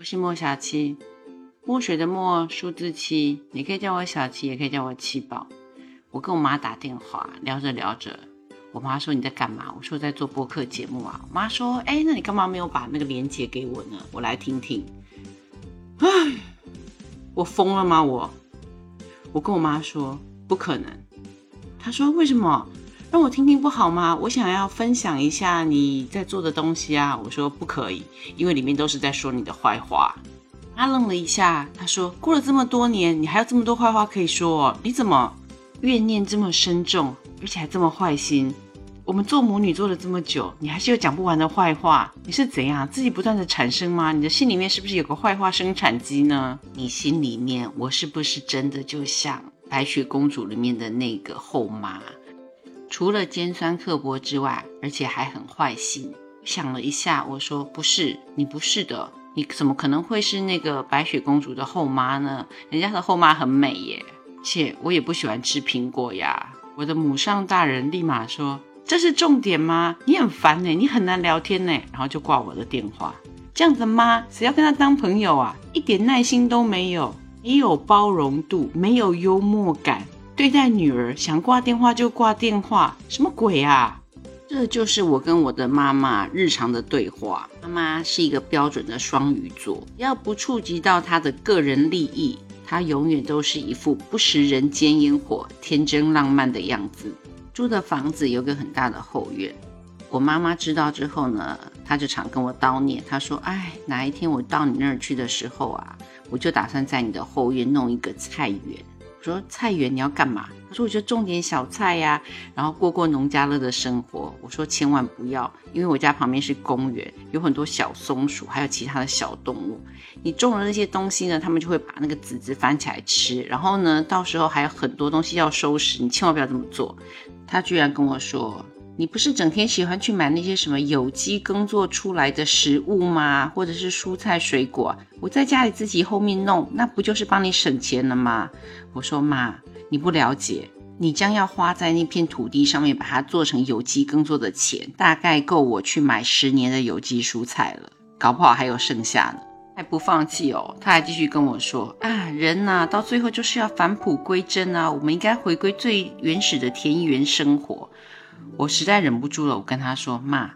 我是莫小七，墨水的墨，数字七，你可以叫我小七，也可以叫我七宝。我跟我妈打电话，聊着聊着，我妈说你在干嘛？我说在做播客节目啊。我妈说，哎，那你干嘛没有把那个链接给我呢？我来听听。唉，我疯了吗？我，我跟我妈说不可能。她说为什么？让我听听不好吗？我想要分享一下你在做的东西啊！我说不可以，因为里面都是在说你的坏话。他愣了一下，他说：“过了这么多年，你还有这么多坏话可以说？你怎么怨念这么深重，而且还这么坏心？我们做母女做了这么久，你还是有讲不完的坏话？你是怎样自己不断的产生吗？你的心里面是不是有个坏话生产机呢？你心里面，我是不是真的就像白雪公主里面的那个后妈？”除了尖酸刻薄之外，而且还很坏心。想了一下，我说：“不是，你不是的，你怎么可能会是那个白雪公主的后妈呢？人家的后妈很美耶，且我也不喜欢吃苹果呀。”我的母上大人立马说：“这是重点吗？你很烦呢，你很难聊天呢。”然后就挂我的电话。这样的妈，谁要跟她当朋友啊？一点耐心都没有，没有包容度，没有幽默感。对待女儿，想挂电话就挂电话，什么鬼啊？这就是我跟我的妈妈日常的对话。妈妈是一个标准的双鱼座，要不触及到她的个人利益，她永远都是一副不食人间烟火、天真浪漫的样子。住的房子有个很大的后院，我妈妈知道之后呢，她就常跟我叨念，她说：“哎，哪一天我到你那儿去的时候啊，我就打算在你的后院弄一个菜园。”我说菜园你要干嘛？他说我就种点小菜呀，然后过过农家乐的生活。我说千万不要，因为我家旁边是公园，有很多小松鼠，还有其他的小动物。你种了那些东西呢，他们就会把那个籽籽翻起来吃，然后呢，到时候还有很多东西要收拾，你千万不要这么做。他居然跟我说。你不是整天喜欢去买那些什么有机耕作出来的食物吗？或者是蔬菜水果？我在家里自己后面弄，那不就是帮你省钱了吗？我说妈，你不了解，你将要花在那片土地上面把它做成有机耕作的钱，大概够我去买十年的有机蔬菜了，搞不好还有剩下呢。还不放弃哦，他还继续跟我说啊，人呐，到最后就是要返璞归真啊，我们应该回归最原始的田园生活。我实在忍不住了，我跟他说：“妈，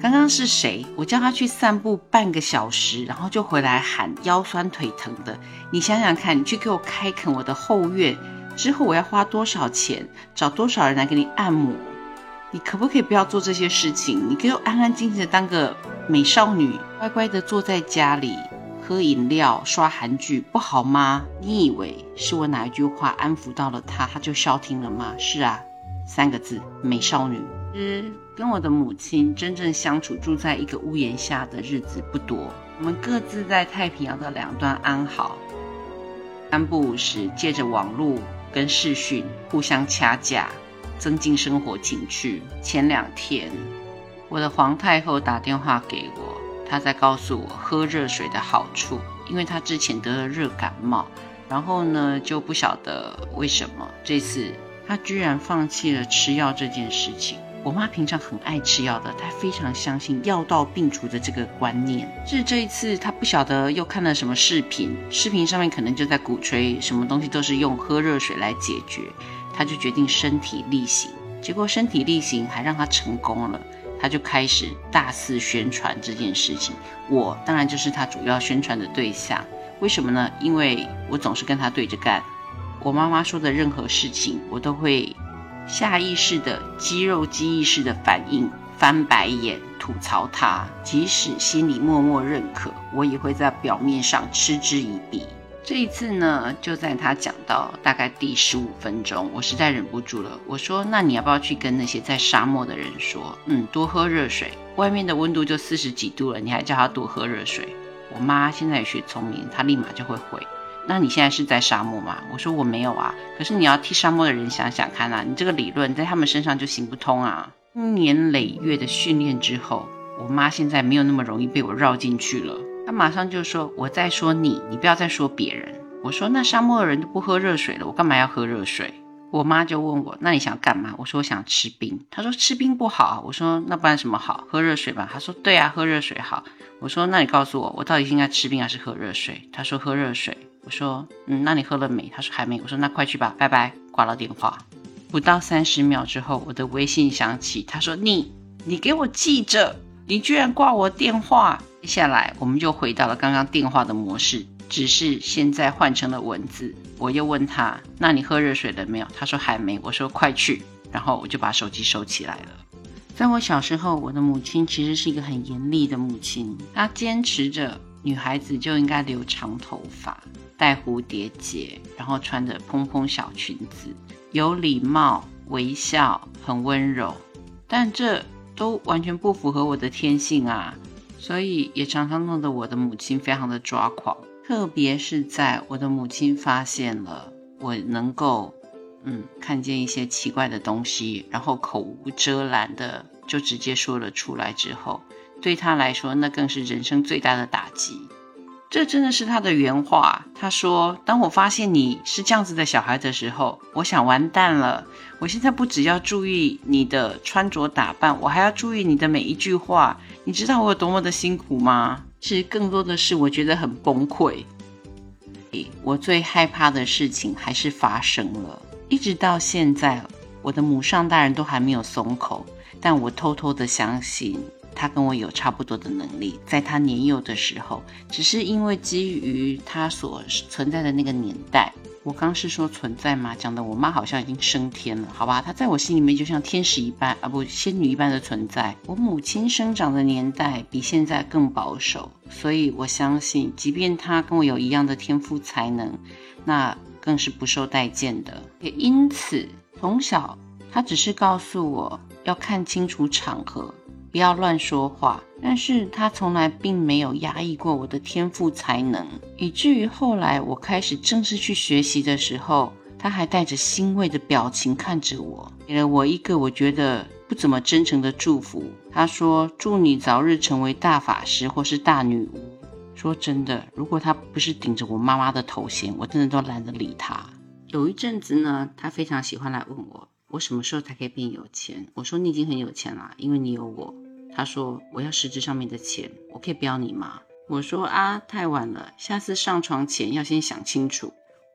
刚刚是谁？我叫他去散步半个小时，然后就回来喊腰酸腿疼的。你想想看，你去给我开垦我的后院之后，我要花多少钱，找多少人来给你按摩？你可不可以不要做这些事情？你给我安安静静的当个美少女，乖乖的坐在家里喝饮料、刷韩剧，不好吗？你以为是我哪一句话安抚到了他，他就消停了吗？是啊。”三个字，美少女。嗯，跟我的母亲真正相处，住在一个屋檐下的日子不多。我们各自在太平洋的两端安好，三不五时借着网络跟视讯互相掐架，增进生活情趣。前两天，我的皇太后打电话给我，她在告诉我喝热水的好处，因为她之前得了热感冒，然后呢就不晓得为什么这次。他居然放弃了吃药这件事情。我妈平常很爱吃药的，她非常相信药到病除的这个观念。是这一次，她不晓得又看了什么视频，视频上面可能就在鼓吹什么东西都是用喝热水来解决，她就决定身体力行。结果身体力行还让她成功了，她就开始大肆宣传这件事情。我当然就是她主要宣传的对象。为什么呢？因为我总是跟她对着干。我妈妈说的任何事情，我都会下意识的肌肉记忆式的反应，翻白眼吐槽她。即使心里默默认可，我也会在表面上嗤之以鼻。这一次呢，就在他讲到大概第十五分钟，我实在忍不住了。我说：“那你要不要去跟那些在沙漠的人说，嗯，多喝热水？外面的温度就四十几度了，你还叫他多喝热水？”我妈现在也学聪明，她立马就会回。那你现在是在沙漠吗？我说我没有啊。可是你要替沙漠的人想想看啊，你这个理论在他们身上就行不通啊。年累月的训练之后，我妈现在没有那么容易被我绕进去了。她马上就说：“我在说你，你不要再说别人。”我说：“那沙漠的人都不喝热水了，我干嘛要喝热水？”我妈就问我：“那你想干嘛？”我说：“我想吃冰。”她说：“吃冰不好。”我说：“那不然什么好？喝热水吧。”她说：“对啊，喝热水好。”我说：“那你告诉我，我到底应该吃冰还是喝热水？”她说：“喝热水。”我说：“嗯，那你喝了没？”他说：“还没。”我说：“那快去吧，拜拜。”挂了电话。不到三十秒之后，我的微信响起，他说：“你，你给我记着，你居然挂我电话。”接下来我们就回到了刚刚电话的模式。只是现在换成了文字，我又问他：“那你喝热水了没有？”他说：“还没。”我说：“快去。”然后我就把手机收起来了。在我小时候，我的母亲其实是一个很严厉的母亲，她坚持着女孩子就应该留长头发、戴蝴蝶结，然后穿着蓬蓬小裙子，有礼貌、微笑、很温柔。但这都完全不符合我的天性啊，所以也常常弄得我的母亲非常的抓狂。特别是在我的母亲发现了我能够，嗯，看见一些奇怪的东西，然后口无遮拦的就直接说了出来之后，对她来说，那更是人生最大的打击。这真的是他的原话。他说：“当我发现你是这样子的小孩的时候，我想完蛋了。我现在不只要注意你的穿着打扮，我还要注意你的每一句话。你知道我有多么的辛苦吗？其实更多的是我觉得很崩溃。我最害怕的事情还是发生了，一直到现在，我的母上大人都还没有松口，但我偷偷的相信。”他跟我有差不多的能力，在他年幼的时候，只是因为基于他所存在的那个年代，我刚是说存在吗？讲的我妈好像已经升天了，好吧？她在我心里面就像天使一般啊，不，仙女一般的存在。我母亲生长的年代比现在更保守，所以我相信，即便她跟我有一样的天赋才能，那更是不受待见的。也因此，从小她只是告诉我要看清楚场合。不要乱说话，但是他从来并没有压抑过我的天赋才能，以至于后来我开始正式去学习的时候，他还带着欣慰的表情看着我，给了我一个我觉得不怎么真诚的祝福。他说：“祝你早日成为大法师或是大女巫。”说真的，如果他不是顶着我妈妈的头衔，我真的都懒得理他。有一阵子呢，他非常喜欢来问我，我什么时候才可以变有钱？我说：“你已经很有钱了，因为你有我。”他说：“我要实质上面的钱，我可以不要你吗？”我说：“啊，太晚了，下次上床前要先想清楚。”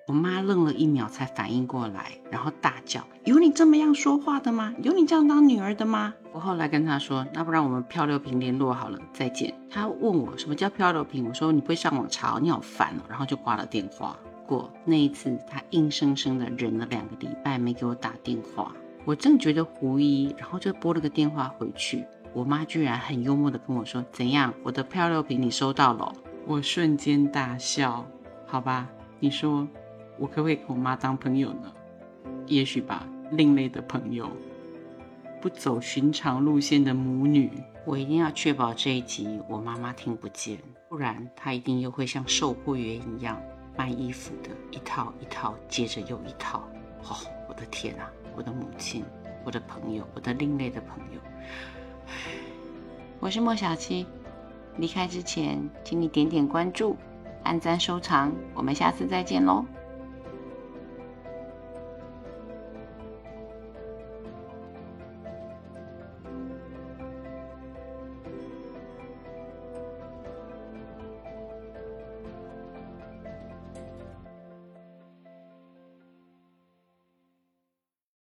我妈愣了一秒才反应过来，然后大叫：“有你这么样说话的吗？有你这样当女儿的吗？”我后来跟她说：“那不然我们漂流瓶联络好了，再见。”她问我什么叫漂流瓶，我说：“你不会上网查，你好烦哦。”然后就挂了电话。过那一次，她硬生生的忍了两个礼拜没给我打电话，我正觉得狐疑，然后就拨了个电话回去。我妈居然很幽默的跟我说：“怎样，我的漂流瓶你收到了？”我瞬间大笑。好吧，你说我可不可以跟我妈当朋友呢？也许吧，另类的朋友，不走寻常路线的母女。我一定要确保这一集我妈妈听不见，不然她一定又会像售货员一样卖衣服的，一套一套接着又一套。哦，我的天啊，我的母亲，我的朋友，我的另类的朋友。我是莫小七，离开之前，请你点点关注、按赞、收藏，我们下次再见喽。